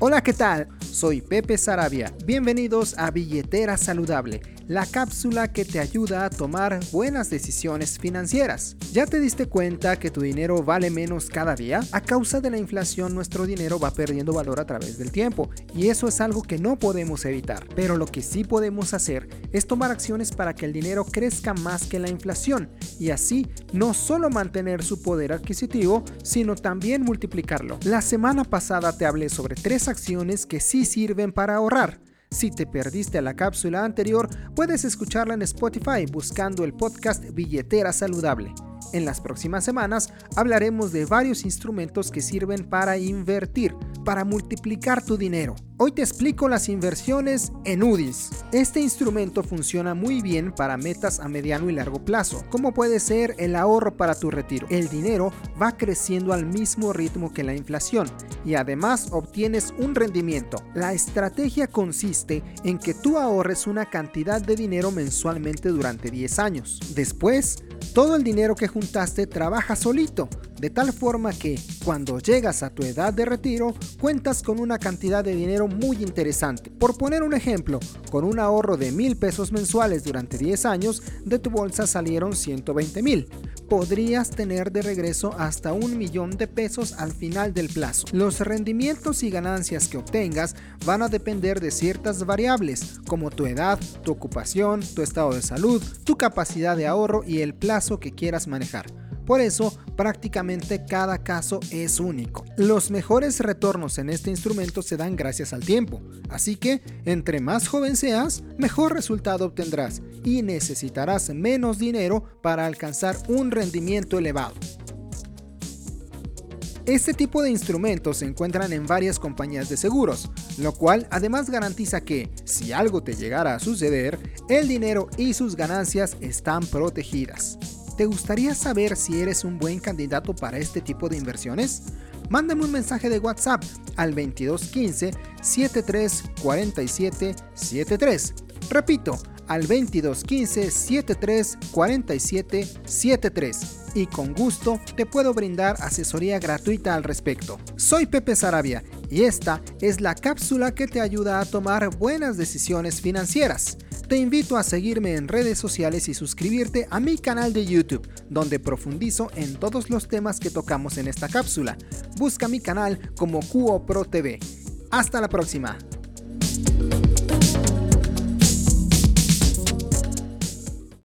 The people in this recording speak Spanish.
Hola, ¿qué tal? Soy Pepe Sarabia. Bienvenidos a Billetera Saludable la cápsula que te ayuda a tomar buenas decisiones financieras. ¿Ya te diste cuenta que tu dinero vale menos cada día? A causa de la inflación nuestro dinero va perdiendo valor a través del tiempo y eso es algo que no podemos evitar. Pero lo que sí podemos hacer es tomar acciones para que el dinero crezca más que la inflación y así no solo mantener su poder adquisitivo, sino también multiplicarlo. La semana pasada te hablé sobre tres acciones que sí sirven para ahorrar. Si te perdiste la cápsula anterior, puedes escucharla en Spotify buscando el podcast Billetera Saludable. En las próximas semanas hablaremos de varios instrumentos que sirven para invertir, para multiplicar tu dinero. Hoy te explico las inversiones en UDIs. Este instrumento funciona muy bien para metas a mediano y largo plazo, como puede ser el ahorro para tu retiro. El dinero va creciendo al mismo ritmo que la inflación y además obtienes un rendimiento. La estrategia consiste en que tú ahorres una cantidad de dinero mensualmente durante 10 años. Después, todo el dinero que juntaste trabaja solito, de tal forma que cuando llegas a tu edad de retiro cuentas con una cantidad de dinero muy interesante. Por poner un ejemplo, con un ahorro de mil pesos mensuales durante 10 años, de tu bolsa salieron 120 mil podrías tener de regreso hasta un millón de pesos al final del plazo. Los rendimientos y ganancias que obtengas van a depender de ciertas variables como tu edad, tu ocupación, tu estado de salud, tu capacidad de ahorro y el plazo que quieras manejar. Por eso, prácticamente cada caso es único. Los mejores retornos en este instrumento se dan gracias al tiempo, así que entre más joven seas, mejor resultado obtendrás y necesitarás menos dinero para alcanzar un rendimiento elevado. Este tipo de instrumentos se encuentran en varias compañías de seguros, lo cual además garantiza que, si algo te llegara a suceder, el dinero y sus ganancias están protegidas. ¿Te gustaría saber si eres un buen candidato para este tipo de inversiones? Mándame un mensaje de WhatsApp al 2215 7347 73. Repito, al 2215 7347 73 y con gusto te puedo brindar asesoría gratuita al respecto. Soy Pepe Sarabia y esta es la cápsula que te ayuda a tomar buenas decisiones financieras. Te invito a seguirme en redes sociales y suscribirte a mi canal de YouTube, donde profundizo en todos los temas que tocamos en esta cápsula. Busca mi canal como QoPro TV. Hasta la próxima.